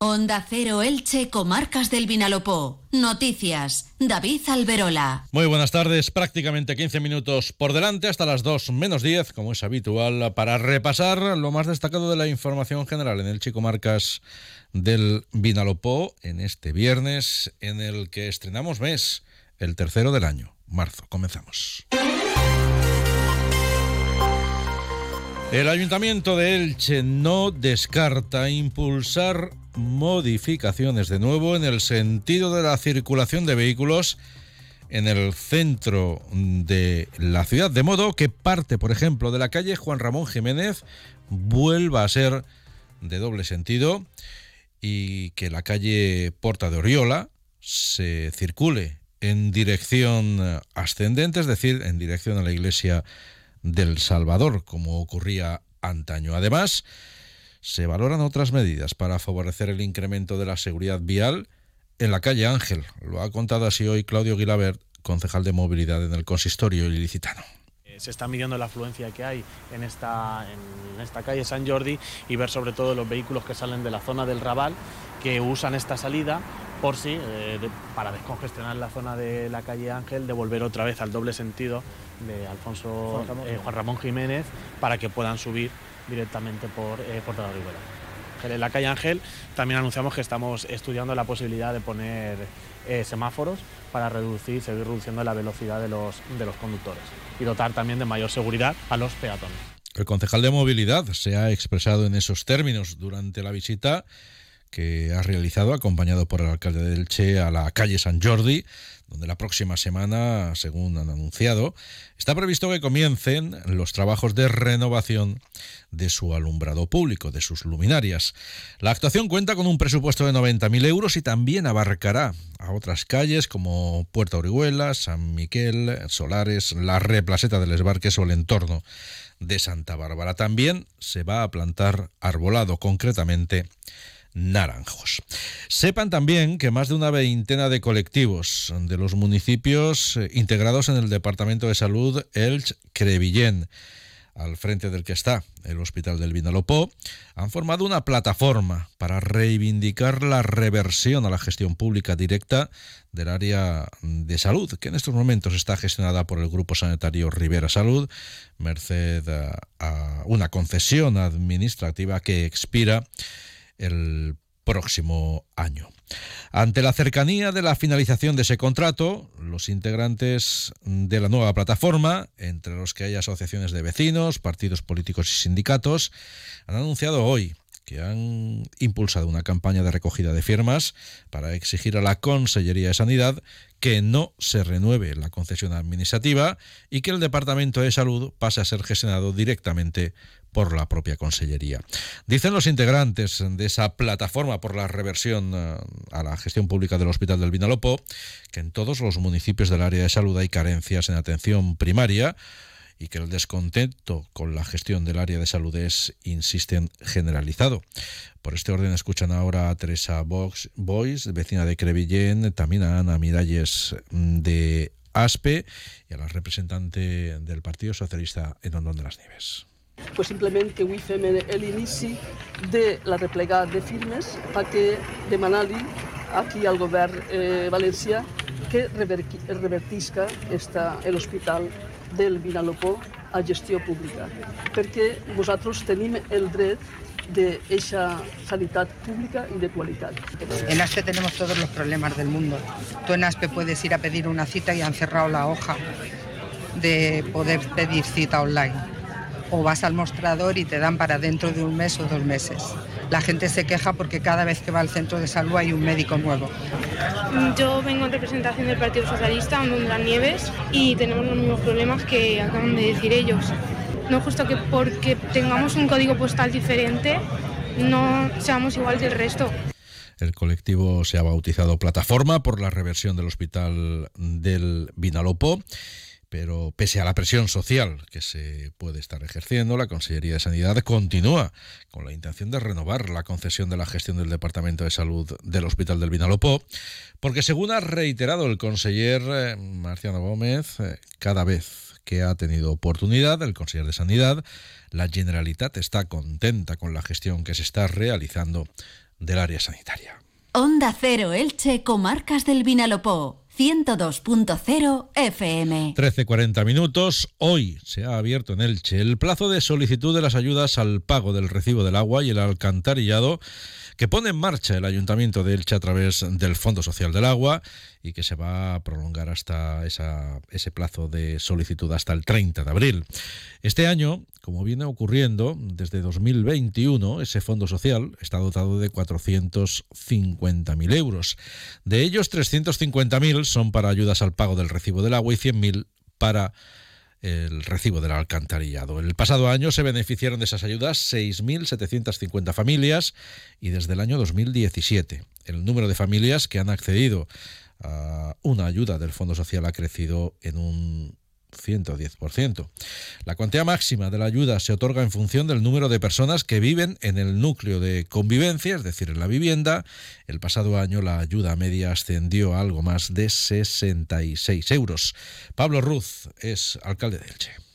Onda Cero Elche, Comarcas del Vinalopó. Noticias. David Alberola. Muy buenas tardes. Prácticamente 15 minutos por delante hasta las 2 menos 10, como es habitual, para repasar lo más destacado de la información general en el Chico Marcas del Vinalopó en este viernes, en el que estrenamos mes, el tercero del año, marzo. Comenzamos. El Ayuntamiento de Elche no descarta impulsar modificaciones de nuevo en el sentido de la circulación de vehículos en el centro de la ciudad, de modo que parte, por ejemplo, de la calle Juan Ramón Jiménez vuelva a ser de doble sentido y que la calle Porta de Oriola se circule en dirección ascendente, es decir, en dirección a la iglesia del Salvador, como ocurría antaño. Además, se valoran otras medidas para favorecer el incremento de la seguridad vial en la calle Ángel. Lo ha contado así hoy Claudio Guilabert, concejal de movilidad en el consistorio ilicitano eh, se está midiendo la afluencia que hay en esta, en esta calle San Jordi y ver sobre todo los vehículos que salen de la zona del Raval que usan esta salida por sí, eh, para descongestionar la zona de la calle Ángel, de volver otra vez al doble sentido de Alfonso Juan Ramón, eh, Jiménez para que puedan subir directamente por eh, Puerto de la En la calle Ángel también anunciamos que estamos estudiando la posibilidad de poner eh, semáforos para reducir, seguir reduciendo la velocidad de los, de los conductores y dotar también de mayor seguridad a los peatones. El concejal de movilidad se ha expresado en esos términos durante la visita que ha realizado acompañado por el alcalde del Che a la calle San Jordi, donde la próxima semana, según han anunciado, está previsto que comiencen los trabajos de renovación de su alumbrado público, de sus luminarias. La actuación cuenta con un presupuesto de 90.000 euros y también abarcará a otras calles como Puerta Orihuela, San Miquel, Solares, la Replaseta del Esbarques o el entorno de Santa Bárbara. También se va a plantar arbolado, concretamente naranjos. Sepan también que más de una veintena de colectivos de los municipios eh, integrados en el Departamento de Salud Elch-Crevillén, al frente del que está el Hospital del Vinalopó, han formado una plataforma para reivindicar la reversión a la gestión pública directa del área de salud, que en estos momentos está gestionada por el Grupo Sanitario Rivera Salud, merced a una concesión administrativa que expira el próximo año. Ante la cercanía de la finalización de ese contrato, los integrantes de la nueva plataforma, entre los que hay asociaciones de vecinos, partidos políticos y sindicatos, han anunciado hoy que han impulsado una campaña de recogida de firmas para exigir a la Consellería de Sanidad que no se renueve la concesión administrativa y que el Departamento de Salud pase a ser gestionado directamente por la propia Consellería. Dicen los integrantes de esa plataforma por la reversión eh, a la gestión pública del Hospital del Vinalopó que en todos los municipios del área de salud hay carencias en atención primaria y que el descontento con la gestión del área de salud es, insisten, generalizado. Por este orden escuchan ahora a Teresa Box, Boys, vecina de Crevillén, también a Ana Miralles mm, de ASPE y a la representante del Partido Socialista en Hondón de las Nieves. Pues simplement que avui fem l'inici de la replegada de firmes perquè demanar-li aquí al govern eh, valencià que revertisca l'hospital del Vinalopó a gestió pública, perquè vosaltres tenim el dret esa sanidad pública y de calidad. En ASPE tenemos todos los problemas del mundo. Tú en ASPE puedes ir a pedir una cita y han cerrado la hoja de poder pedir cita online o vas al mostrador y te dan para dentro de un mes o dos meses. La gente se queja porque cada vez que va al centro de salud hay un médico nuevo. Yo vengo en representación del Partido Socialista, de las Nieves, y tenemos los mismos problemas que acaban de decir ellos. No es justo que porque tengamos un código postal diferente no seamos igual que el resto. El colectivo se ha bautizado Plataforma por la reversión del hospital del Vinalopó pero pese a la presión social que se puede estar ejerciendo, la Consellería de Sanidad continúa con la intención de renovar la concesión de la gestión del Departamento de Salud del Hospital del Vinalopó, porque según ha reiterado el conseller eh, Marciano Gómez, eh, cada vez que ha tenido oportunidad, el conseller de Sanidad, la Generalitat está contenta con la gestión que se está realizando del área sanitaria. Onda Cero Elche, Comarcas del Vinalopó. 102.0 FM. 13.40 minutos. Hoy se ha abierto en Elche el plazo de solicitud de las ayudas al pago del recibo del agua y el alcantarillado que pone en marcha el Ayuntamiento de Elche a través del Fondo Social del Agua y que se va a prolongar hasta ese plazo de solicitud hasta el 30 de abril. Este año, como viene ocurriendo desde 2021, ese Fondo Social está dotado de 450.000 euros. De ellos, 350.000 son para ayudas al pago del recibo del agua y 100.000 para el recibo del alcantarillado. El pasado año se beneficiaron de esas ayudas 6.750 familias y desde el año 2017 el número de familias que han accedido a una ayuda del Fondo Social ha crecido en un 110%. La cuantía máxima de la ayuda se otorga en función del número de personas que viven en el núcleo de convivencia, es decir, en la vivienda. El pasado año la ayuda media ascendió a algo más de 66 euros. Pablo Ruz es alcalde de Elche.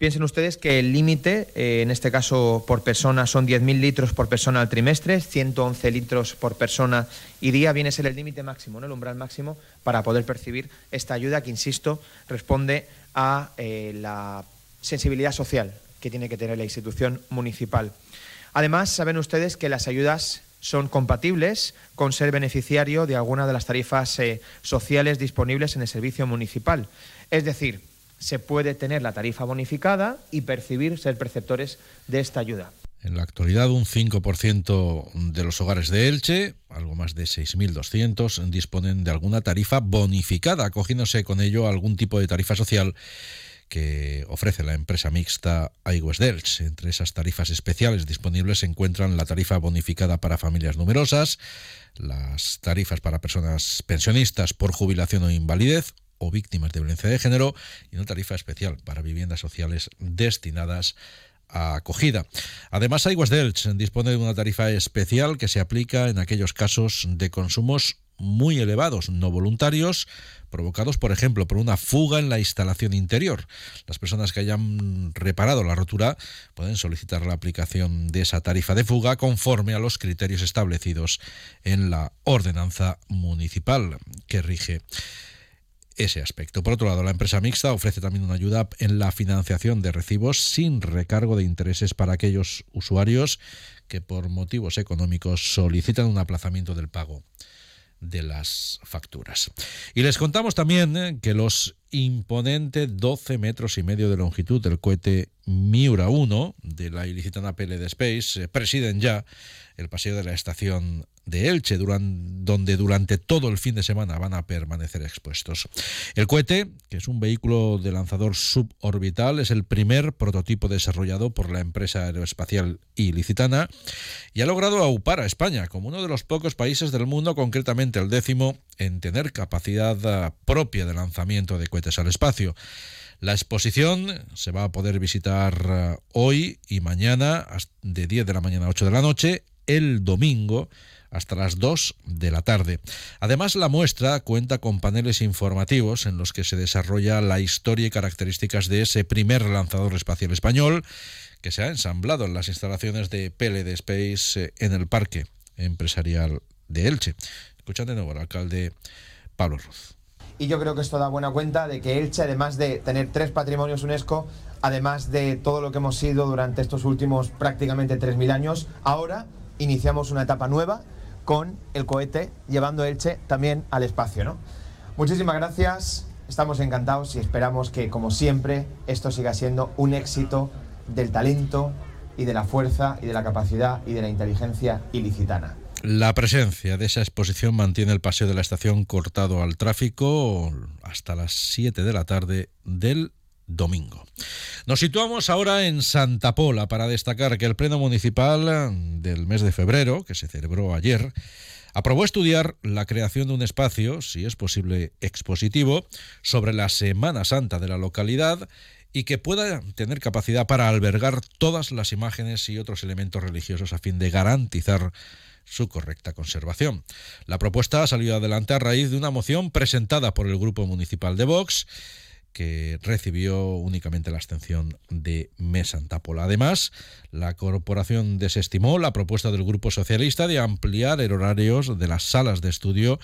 Piensen ustedes que el límite, eh, en este caso por persona, son 10.000 litros por persona al trimestre, 111 litros por persona y día viene a ser el límite máximo, el umbral máximo para poder percibir esta ayuda que, insisto, responde a eh, la sensibilidad social que tiene que tener la institución municipal. Además, saben ustedes que las ayudas son compatibles con ser beneficiario de alguna de las tarifas eh, sociales disponibles en el servicio municipal. Es decir, se puede tener la tarifa bonificada y percibir ser perceptores de esta ayuda. En la actualidad, un 5% de los hogares de Elche, algo más de 6.200, disponen de alguna tarifa bonificada, acogiéndose con ello algún tipo de tarifa social que ofrece la empresa mixta Aigües Elche. Entre esas tarifas especiales disponibles se encuentran la tarifa bonificada para familias numerosas, las tarifas para personas pensionistas por jubilación o invalidez o víctimas de violencia de género y una tarifa especial para viviendas sociales destinadas a acogida. Además, Aguas de dispone de una tarifa especial que se aplica en aquellos casos de consumos muy elevados, no voluntarios, provocados, por ejemplo, por una fuga en la instalación interior. Las personas que hayan reparado la rotura pueden solicitar la aplicación de esa tarifa de fuga conforme a los criterios establecidos en la ordenanza municipal que rige ese aspecto. Por otro lado, la empresa mixta ofrece también una ayuda en la financiación de recibos sin recargo de intereses para aquellos usuarios que por motivos económicos solicitan un aplazamiento del pago de las facturas. Y les contamos también eh, que los imponentes 12 metros y medio de longitud del cohete Miura 1 de la ilicitana PLD Space presiden ya el paseo de la estación de Elche, donde durante todo el fin de semana van a permanecer expuestos. El cohete, que es un vehículo de lanzador suborbital, es el primer prototipo desarrollado por la empresa aeroespacial ilicitana y ha logrado aupar a España como uno de los pocos países del mundo, concretamente el décimo, en tener capacidad ah, propia de lanzamiento de cohetes al espacio. La exposición se va a poder visitar ah, hoy y mañana de 10 de la mañana a 8 de la noche, el domingo hasta las 2 de la tarde. Además, la muestra cuenta con paneles informativos en los que se desarrolla la historia y características de ese primer lanzador espacial español que se ha ensamblado en las instalaciones de PLD Space eh, en el Parque Empresarial de Elche. Escuchad de nuevo al alcalde Pablo Ruz. Y yo creo que esto da buena cuenta de que Elche, además de tener tres patrimonios UNESCO, además de todo lo que hemos sido durante estos últimos prácticamente 3.000 años, ahora iniciamos una etapa nueva con el cohete llevando Elche también al espacio. ¿no? Muchísimas gracias, estamos encantados y esperamos que, como siempre, esto siga siendo un éxito del talento y de la fuerza y de la capacidad y de la inteligencia ilicitana. La presencia de esa exposición mantiene el paseo de la estación cortado al tráfico hasta las 7 de la tarde del domingo. Nos situamos ahora en Santa Pola para destacar que el Pleno Municipal del mes de febrero, que se celebró ayer, aprobó estudiar la creación de un espacio, si es posible expositivo, sobre la Semana Santa de la localidad y que pueda tener capacidad para albergar todas las imágenes y otros elementos religiosos a fin de garantizar su correcta conservación. La propuesta ha salido adelante a raíz de una moción presentada por el Grupo Municipal de Vox que recibió únicamente la abstención de Mes Pola. Además, la corporación desestimó la propuesta del Grupo Socialista de ampliar el horario de las salas de estudio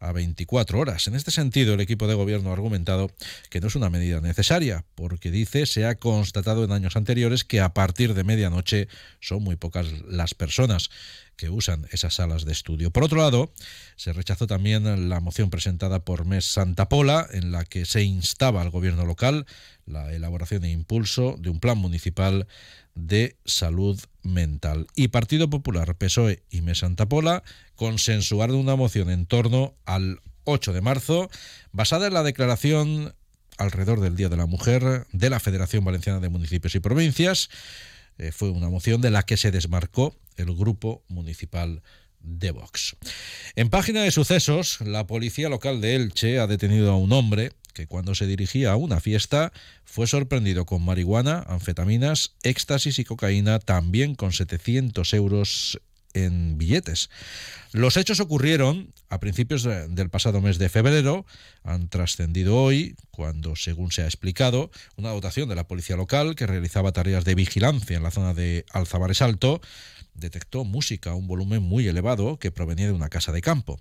a 24 horas. En este sentido, el equipo de gobierno ha argumentado que no es una medida necesaria, porque dice se ha constatado en años anteriores que a partir de medianoche son muy pocas las personas que usan esas salas de estudio. Por otro lado, se rechazó también la moción presentada por Mes Santa Pola, en la que se instaba al gobierno local la elaboración e impulso de un plan municipal de salud mental. Y Partido Popular, PSOE y Mes Santa Pola consensuaron una moción en torno al 8 de marzo, basada en la declaración alrededor del Día de la Mujer de la Federación Valenciana de Municipios y Provincias. Eh, fue una moción de la que se desmarcó el grupo municipal de Vox. En página de sucesos, la policía local de Elche ha detenido a un hombre que cuando se dirigía a una fiesta fue sorprendido con marihuana, anfetaminas, éxtasis y cocaína, también con 700 euros en billetes. Los hechos ocurrieron a principios del pasado mes de febrero, han trascendido hoy, cuando, según se ha explicado, una dotación de la policía local que realizaba tareas de vigilancia en la zona de Alzabares Alto detectó música un volumen muy elevado que provenía de una casa de campo.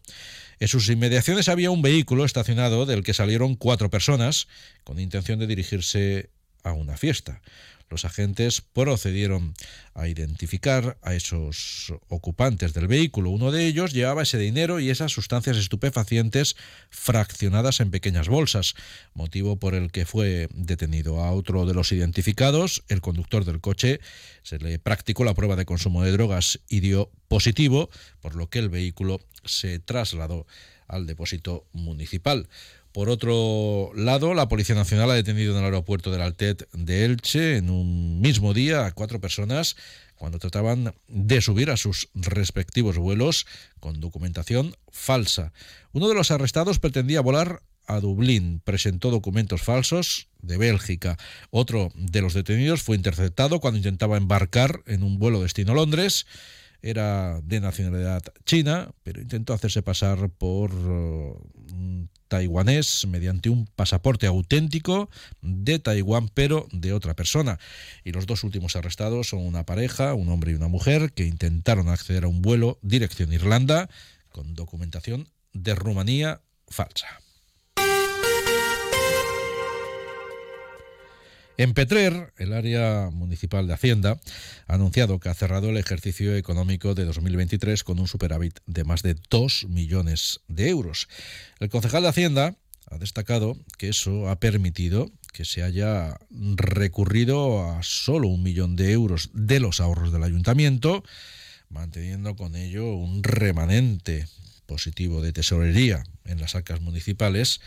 En sus inmediaciones había un vehículo estacionado del que salieron cuatro personas con intención de dirigirse a una fiesta. Los agentes procedieron a identificar a esos ocupantes del vehículo. Uno de ellos llevaba ese dinero y esas sustancias estupefacientes fraccionadas en pequeñas bolsas, motivo por el que fue detenido. A otro de los identificados, el conductor del coche, se le practicó la prueba de consumo de drogas y dio positivo, por lo que el vehículo se trasladó al depósito municipal. Por otro lado, la Policía Nacional ha detenido en el aeropuerto del Altet de Elche en un mismo día a cuatro personas cuando trataban de subir a sus respectivos vuelos con documentación falsa. Uno de los arrestados pretendía volar a Dublín, presentó documentos falsos de Bélgica. Otro de los detenidos fue interceptado cuando intentaba embarcar en un vuelo destino Londres era de nacionalidad china, pero intentó hacerse pasar por uh, taiwanés mediante un pasaporte auténtico de Taiwán, pero de otra persona. Y los dos últimos arrestados son una pareja, un hombre y una mujer, que intentaron acceder a un vuelo dirección Irlanda con documentación de Rumanía falsa. En Petrer, el área municipal de Hacienda ha anunciado que ha cerrado el ejercicio económico de 2023 con un superávit de más de 2 millones de euros. El concejal de Hacienda ha destacado que eso ha permitido que se haya recurrido a solo un millón de euros de los ahorros del ayuntamiento, manteniendo con ello un remanente positivo de tesorería en las arcas municipales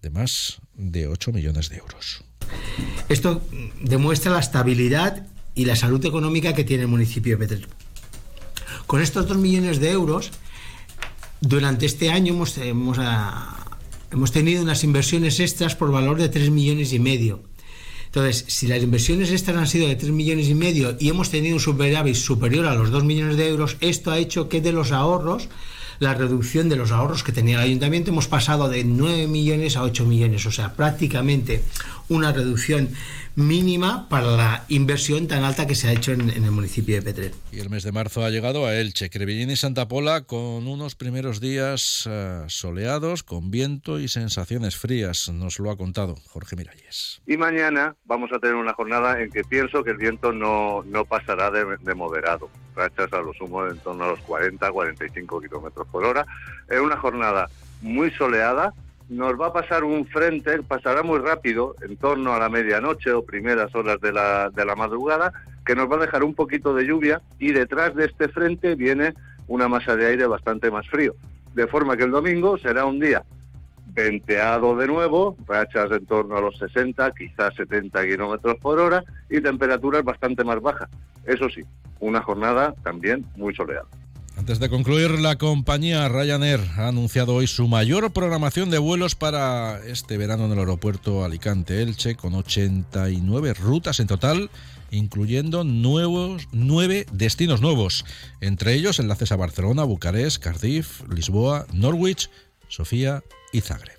de más de 8 millones de euros. Esto demuestra la estabilidad y la salud económica que tiene el municipio de Petrer. Con estos 2 millones de euros, durante este año hemos, hemos, ah, hemos tenido unas inversiones extras por valor de 3 millones y medio. Entonces, si las inversiones extras han sido de 3 millones y medio y hemos tenido un superávit superior a los 2 millones de euros, esto ha hecho que de los ahorros la reducción de los ahorros que tenía el ayuntamiento. Hemos pasado de 9 millones a 8 millones, o sea, prácticamente una reducción mínima para la inversión tan alta que se ha hecho en, el municipio de Petrer. Y el mes de marzo ha llegado a Elche, Crevillín y Santa Pola con unos primeros días eh, soleados, con viento y sensaciones frías. Nos lo ha contado Jorge Miralles. Y mañana vamos a tener una jornada en que pienso que el viento no, no pasará de, de moderado. Rachas a lo sumo en torno a los 40-45 kilómetros por hora. Es una jornada muy soleada nos va a pasar un frente, pasará muy rápido, en torno a la medianoche o primeras horas de la, de la madrugada, que nos va a dejar un poquito de lluvia y detrás de este frente viene una masa de aire bastante más frío. De forma que el domingo será un día venteado de nuevo, rachas en torno a los 60, quizás 70 kilómetros por hora y temperaturas bastante más bajas. Eso sí, una jornada también muy soleada. Antes de concluir, la compañía Ryanair ha anunciado hoy su mayor programación de vuelos para este verano en el aeropuerto Alicante-Elche, con 89 rutas en total, incluyendo nuevos, nueve destinos nuevos, entre ellos enlaces a Barcelona, Bucarest, Cardiff, Lisboa, Norwich, Sofía y Zagreb.